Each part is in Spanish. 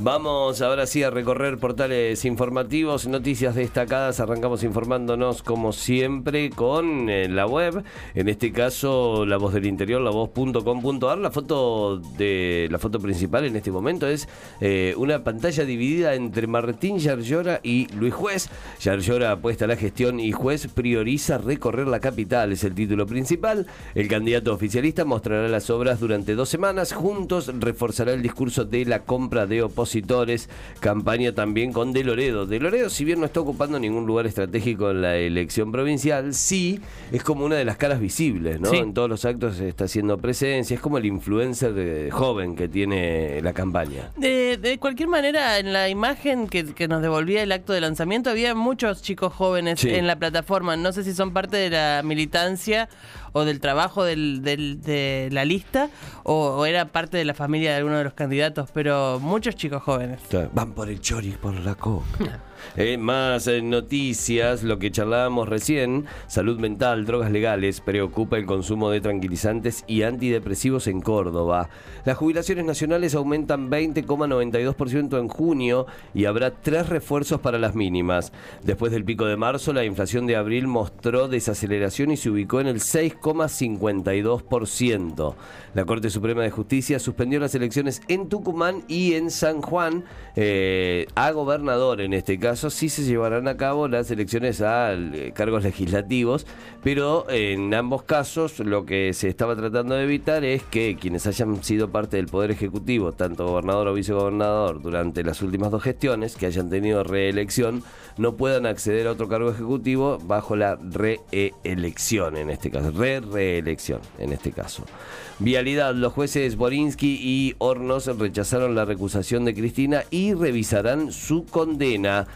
Vamos ahora sí a recorrer portales informativos, noticias destacadas. Arrancamos informándonos como siempre con eh, la web, en este caso La Voz del Interior, la voz.com.ar. La foto de la foto principal en este momento es eh, una pantalla dividida entre Martín Yarlora y Luis Juez. Yarlora apuesta a la gestión y Juez prioriza recorrer la capital, es el título principal. El candidato oficialista mostrará las obras durante dos semanas. Juntos reforzará el discurso de la compra de oposición campaña también con De Loredo. De Loredo, si bien no está ocupando ningún lugar estratégico en la elección provincial, sí es como una de las caras visibles, ¿no? En todos los actos está haciendo presencia, es como el influencer joven que tiene la campaña. De, cualquier manera, en la imagen que, nos devolvía el acto de lanzamiento, había muchos chicos jóvenes en la plataforma. No sé si son parte de la militancia o del trabajo del, de la lista o, era parte de la familia de alguno de los candidatos, pero muchos chicos jóvenes. Van por el chori, por la coca. Eh, más eh, noticias, lo que charlábamos recién, salud mental, drogas legales, preocupa el consumo de tranquilizantes y antidepresivos en Córdoba. Las jubilaciones nacionales aumentan 20,92% en junio y habrá tres refuerzos para las mínimas. Después del pico de marzo, la inflación de abril mostró desaceleración y se ubicó en el 6,52%. La Corte Suprema de Justicia suspendió las elecciones en Tucumán y en San Juan eh, a gobernador en este caso caso sí se llevarán a cabo las elecciones a eh, cargos legislativos, pero en ambos casos lo que se estaba tratando de evitar es que quienes hayan sido parte del Poder Ejecutivo, tanto gobernador o vicegobernador, durante las últimas dos gestiones, que hayan tenido reelección, no puedan acceder a otro cargo ejecutivo bajo la reelección en este caso, re-reelección en este caso. Vialidad, los jueces Borinsky y Hornos rechazaron la recusación de Cristina y revisarán su condena.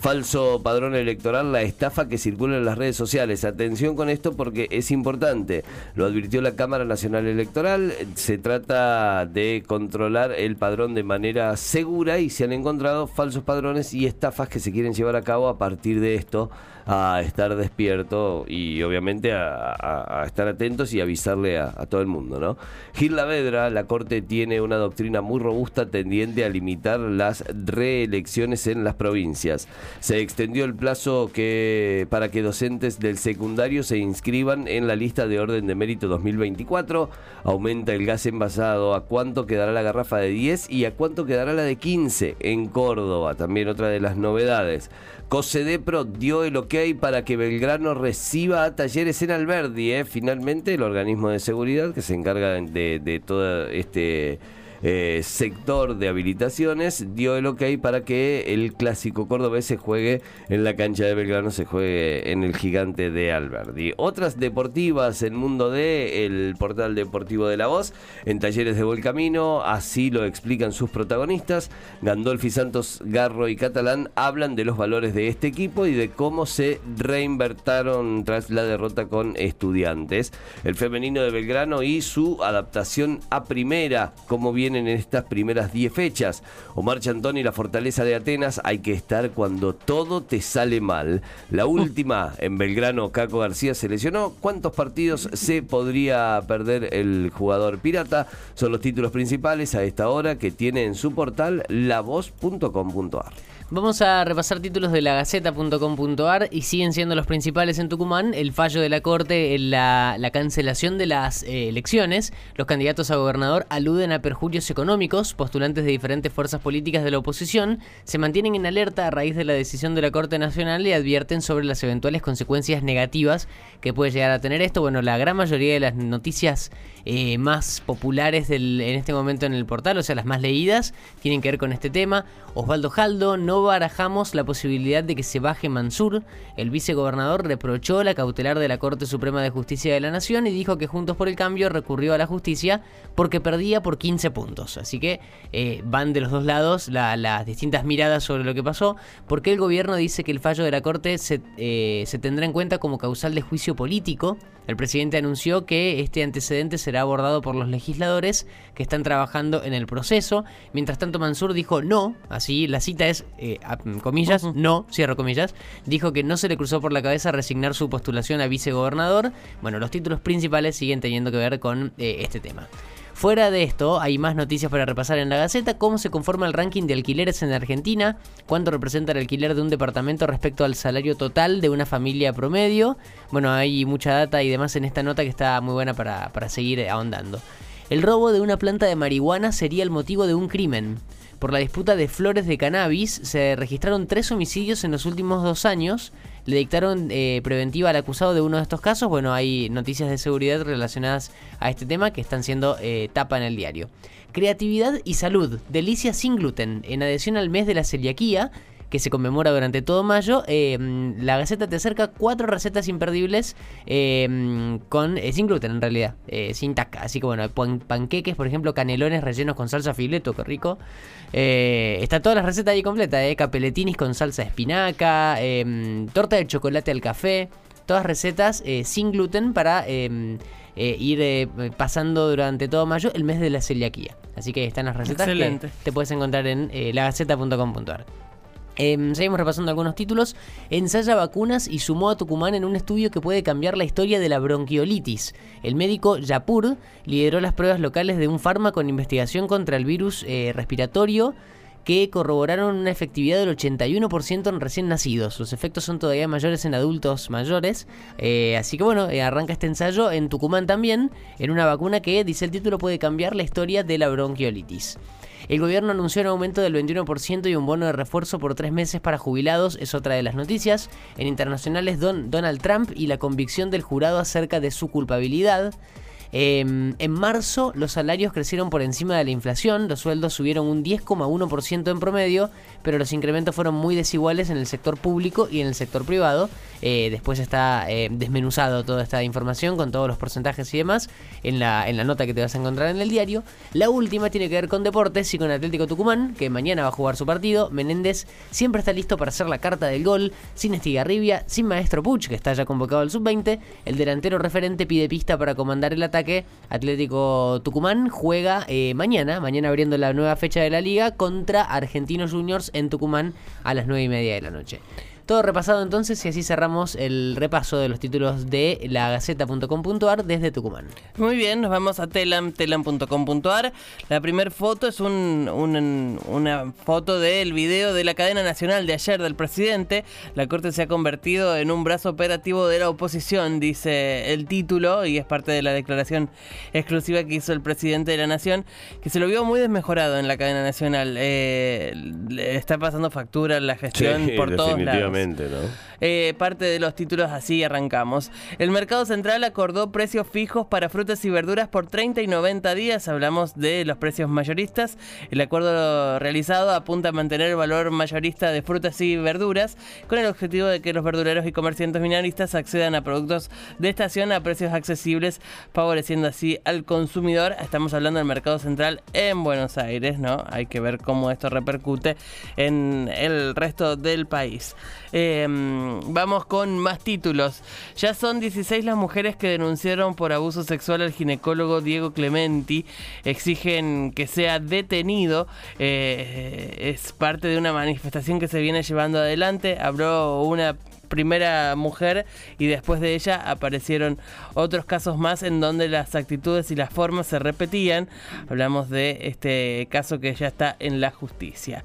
Falso padrón electoral, la estafa que circula en las redes sociales. Atención con esto porque es importante. Lo advirtió la Cámara Nacional Electoral. Se trata de controlar el padrón de manera segura y se han encontrado falsos padrones y estafas que se quieren llevar a cabo a partir de esto a estar despierto y obviamente a, estar atentos y avisarle a, todo el mundo, ¿no? Gil Lavedra, la Corte tiene una doctrina muy robusta tendiente a limitar las reelecciones en las provincias. Se extendió el plazo que para que docentes del secundario se inscriban en la lista de orden de mérito 2024. Aumenta el gas envasado. ¿A cuánto quedará la garrafa de 10 y a cuánto quedará la de 15 en Córdoba? También otra de las novedades. COSEDEPRO dio el ok para que Belgrano reciba a talleres en Alberdi. ¿eh? Finalmente, el organismo de seguridad que se encarga de, de todo este eh, sector de habilitaciones dio el ok para que el clásico cordobés se juegue en la cancha de Belgrano, se juegue en el gigante de Alberdi. Otras deportivas en Mundo D, el portal deportivo de la voz, en talleres de Buen Camino, así lo explican sus protagonistas. Gandolfi Santos, Garro y Catalán hablan de los valores de este equipo y de cómo se reinvertaron tras la derrota con estudiantes. El femenino de Belgrano y su adaptación a primera, como bien en estas primeras 10 fechas. Omar Chantón y la fortaleza de Atenas, hay que estar cuando todo te sale mal. La última, en Belgrano, Caco García se lesionó. ¿Cuántos partidos se podría perder el jugador pirata? Son los títulos principales a esta hora que tiene en su portal lavoz.com.ar. Vamos a repasar títulos de la Gaceta.com.ar y siguen siendo los principales en Tucumán. El fallo de la Corte, la, la cancelación de las eh, elecciones. Los candidatos a gobernador aluden a perjuicios económicos. Postulantes de diferentes fuerzas políticas de la oposición se mantienen en alerta a raíz de la decisión de la Corte Nacional y advierten sobre las eventuales consecuencias negativas que puede llegar a tener esto. Bueno, la gran mayoría de las noticias eh, más populares en este momento en el portal, o sea, las más leídas, tienen que ver con este tema. Osvaldo Jaldo no barajamos la posibilidad de que se baje Mansur. El vicegobernador reprochó la cautelar de la Corte Suprema de Justicia de la Nación y dijo que Juntos por el Cambio recurrió a la justicia porque perdía por 15 puntos. Así que eh, van de los dos lados las distintas miradas sobre lo que pasó. Porque el gobierno dice que el fallo de la Corte se, eh, se tendrá en cuenta como causal de juicio político. El presidente anunció que este antecedente será abordado por los legisladores que están trabajando en el proceso. Mientras tanto, Mansur dijo no, así la cita es... Eh, eh, comillas, no, cierro comillas, dijo que no se le cruzó por la cabeza resignar su postulación a vicegobernador. Bueno, los títulos principales siguen teniendo que ver con eh, este tema. Fuera de esto, hay más noticias para repasar en la Gaceta, cómo se conforma el ranking de alquileres en Argentina, cuánto representa el alquiler de un departamento respecto al salario total de una familia promedio. Bueno, hay mucha data y demás en esta nota que está muy buena para, para seguir ahondando. El robo de una planta de marihuana sería el motivo de un crimen. Por la disputa de flores de cannabis se registraron tres homicidios en los últimos dos años. Le dictaron eh, preventiva al acusado de uno de estos casos. Bueno, hay noticias de seguridad relacionadas a este tema que están siendo eh, tapa en el diario. Creatividad y salud. Delicia sin gluten. En adhesión al mes de la celiaquía, que se conmemora durante todo mayo. Eh, la Gaceta te acerca cuatro recetas imperdibles eh, con eh, sin gluten en realidad, sin taca. Así que bueno, panqueques, por ejemplo, canelones rellenos con salsa fileto, qué rico. está todas las recetas ahí completas, eh, capeletinis con salsa de espinaca, torta de chocolate al café. Todas recetas sin gluten para ir pasando durante todo mayo el mes de la celiaquía. Así que están las recetas que te puedes encontrar en lagaceta.com.ar. Em, seguimos repasando algunos títulos. Ensaya vacunas y sumó a Tucumán en un estudio que puede cambiar la historia de la bronquiolitis. El médico Yapur lideró las pruebas locales de un fármaco en investigación contra el virus eh, respiratorio que corroboraron una efectividad del 81% en recién nacidos. Los efectos son todavía mayores en adultos mayores. Eh, así que bueno, eh, arranca este ensayo en Tucumán también, en una vacuna que, dice el título, puede cambiar la historia de la bronquiolitis. El gobierno anunció un aumento del 21% y un bono de refuerzo por tres meses para jubilados, es otra de las noticias. En internacionales, Donald Trump y la convicción del jurado acerca de su culpabilidad. Em, en marzo los salarios crecieron por encima de la inflación, los sueldos subieron un 10,1% en promedio, pero los incrementos fueron muy desiguales en el sector público y en el sector privado. Eh, después está eh, desmenuzado toda esta información con todos los porcentajes y demás en la, en la nota que te vas a encontrar en el diario. La última tiene que ver con deportes y con Atlético Tucumán, que mañana va a jugar su partido. Menéndez siempre está listo para hacer la carta del gol, sin Estigarribia, sin Maestro Puch, que está ya convocado al sub-20. El delantero referente pide pista para comandar el ataque que Atlético Tucumán juega eh, mañana, mañana abriendo la nueva fecha de la liga contra Argentinos Juniors en Tucumán a las 9 y media de la noche. Todo repasado entonces y así cerramos el repaso de los títulos de la Gaceta.com.ar desde Tucumán. Muy bien, nos vamos a telam, telam.com.ar. La primera foto es una foto del video de la cadena nacional de ayer del presidente. La Corte se ha convertido en un brazo operativo de la oposición, dice el título, y es parte de la declaración exclusiva que hizo el presidente de la Nación, que se lo vio muy desmejorado en la cadena nacional. Eh, está pasando factura la gestión por todos lados. Eh, parte de los títulos así arrancamos. El mercado central acordó precios fijos para frutas y verduras por 30 y 90 días. Hablamos de los precios mayoristas. El acuerdo realizado apunta a mantener el valor mayorista de frutas y verduras con el objetivo de que los verduleros y comerciantes minoristas accedan a productos de estación a precios accesibles, favoreciendo así al consumidor. Estamos hablando del mercado central en Buenos Aires, ¿no? Hay que ver cómo esto repercute en el resto del país. Em, vamos con más títulos. Ya son 16 las mujeres que denunciaron por abuso sexual al ginecólogo Diego Clementi. Exigen que sea detenido. Eh, es parte de una manifestación que se viene llevando adelante. Habló una primera mujer y después de ella aparecieron otros casos más en donde las actitudes y las formas se repetían. Hablamos de este caso que ya está en la justicia.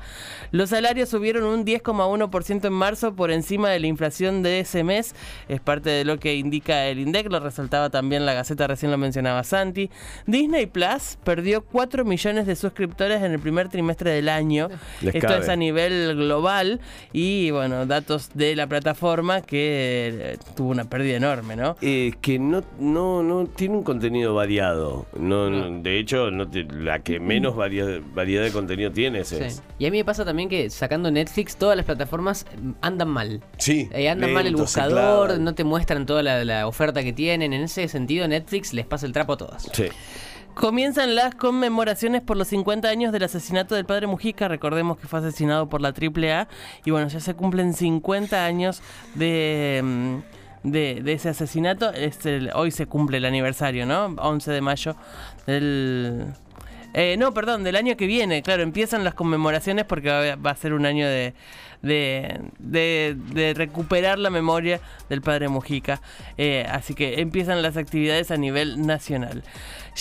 Los salarios subieron un 10,1% en marzo por encima de la inflación de ese mes. Es parte de lo que indica el INDEC, lo resaltaba también la Gaceta, recién lo mencionaba Santi. Disney Plus perdió 4 millones de suscriptores en el primer trimestre del año. Esto es a nivel global y bueno, datos de la plataforma que eh, tuvo una pérdida enorme, ¿no? Eh, que no, no, no tiene un contenido variado. No, de hecho, no la que menos variedad, variedad de contenido tiene es. Y a mí me pasa también que sacando Netflix, todas las plataformas mm, andan mal. Sí. Eh, andan mal el buscador, no te muestran toda la, la oferta que tienen. En ese sentido, Netflix les pasa el trapo a todas. Sí. Comienzan las conmemoraciones por los 50 años del asesinato del padre Mujica. Recordemos que fue asesinado por la AAA. Y bueno, ya se cumplen 50 años de, mm, de, ese asesinato. hoy se cumple el aniversario, ¿no? 11 de mayo del Eh, no, perdón, del año que viene. Claro, empiezan las conmemoraciones porque va, a ser un año de, de, de- recuperar la memoria del padre Mujica. Eh, así que empiezan las actividades a nivel nacional.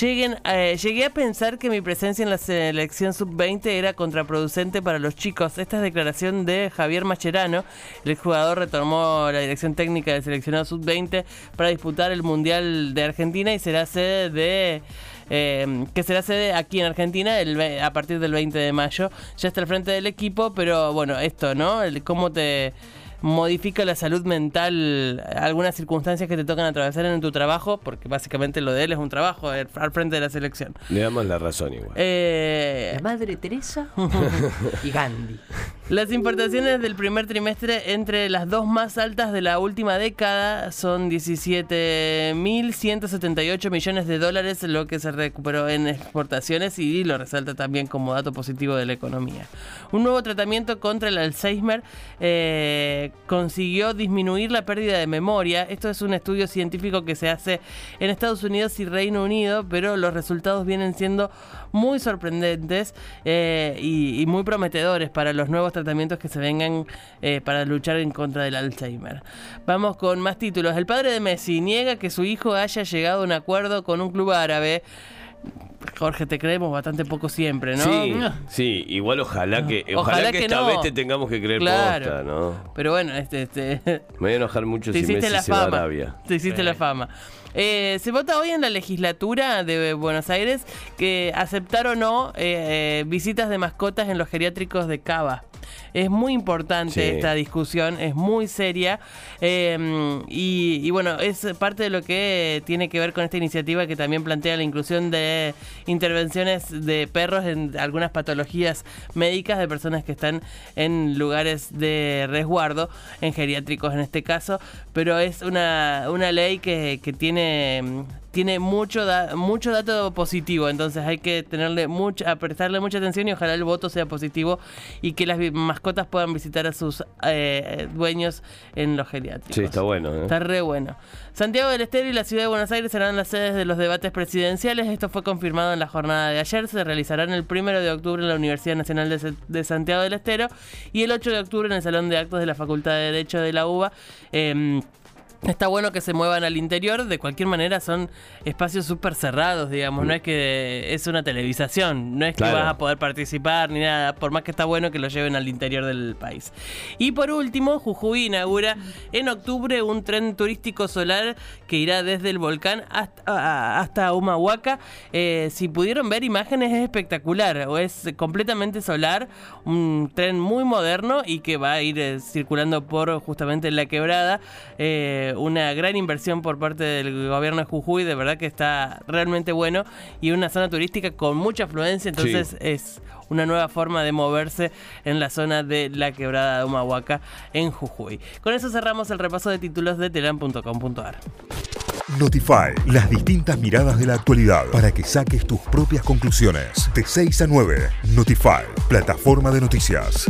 Eh, llegué a pensar que mi presencia en la selección sub-20 era contraproducente para los chicos. Esta es declaración de Javier Macherano. El jugador retomó la dirección técnica del seleccionado sub-20 para disputar el Mundial de Argentina y será sede de... eh, que será sede aquí en Argentina el a partir del 20 de mayo. Ya está al frente del equipo, pero bueno, esto, ¿no? El, cómo te modifica la salud mental algunas circunstancias que te tocan atravesar en tu trabajo, porque básicamente lo de él es un trabajo eh, al frente de la selección. Le damos la razón igual. Eh, La madre Teresa y Gandhi. las importaciones del primer trimestre entre las dos más altas de la última década son 17.178 millones de dólares, lo que se recuperó en exportaciones y lo resalta también como dato positivo de la economía. Un nuevo tratamiento contra el Alzheimer eh, consiguió disminuir la pérdida de memoria. Esto es un estudio científico que se hace en Estados Unidos y Reino Unido, pero los resultados vienen siendo muy sorprendentes eh, y, muy prometedores para los nuevos tratamientos que se vengan eh, para luchar en contra del Alzheimer. Vamos con más títulos. El padre de Messi niega que su hijo haya llegado a un acuerdo con un club árabe. Jorge, te creemos bastante poco siempre, ¿no? Sí, sí, igual ojalá que, ojalá, Ojalá que, que esta no. vez te tengamos que creer Claro. posta, ¿no? Pero bueno, este, este Me voy a enojar mucho te si hiciste Messi la se va a fama. Arabia. Te hiciste la fama. Eh, se vota hoy en la legislatura de Buenos Aires que aceptar o no eh, eh, visitas de mascotas en los geriátricos de Cava. Es muy importante Sí. esta discusión, es muy seria eh, y, y bueno, es parte de lo que tiene que ver con esta iniciativa que también plantea la inclusión de intervenciones de perros en algunas patologías médicas de personas que están en lugares de resguardo, en geriátricos en este caso, pero es una, una ley que, que tiene tiene mucho da- mucho dato positivo, entonces hay que tenerle mucha, prestarle mucha atención y ojalá el voto sea positivo y que las mascotas puedan visitar a sus eh, dueños en los geriátricos. Sí, está bueno. ¿eh? Está re bueno. Santiago del Estero y la ciudad de Buenos Aires serán las sedes de los debates presidenciales. Esto fue confirmado en la jornada de ayer. Se realizarán el primero de octubre en la Universidad Nacional de Santiago del Estero y el 8 de octubre en el Salón de Actos de la Facultad de Derecho de la UBA. Em, Está bueno que se muevan al interior, de cualquier manera son espacios súper cerrados, digamos, no es que es una televisación, no es que vas a poder participar ni nada, por más que está bueno que lo lleven al interior del país. Y por último, Jujuy inaugura en octubre un tren turístico solar que irá desde el volcán hasta, a- hasta Humahuaca. Eh, si pudieron ver imágenes es espectacular, o es completamente solar, un tren muy moderno y que va a ir eh, circulando por justamente la quebrada. Eh, una gran inversión por parte del gobierno de Jujuy, de verdad que está realmente bueno y una zona turística con mucha afluencia, entonces Sí. es una nueva forma de moverse en la zona de la quebrada de Humahuaca en Jujuy. Con eso cerramos el repaso de títulos de telam.com.ar. Notify, las distintas miradas de la actualidad para que saques tus propias conclusiones. De 6 a 9, Notify, plataforma de noticias.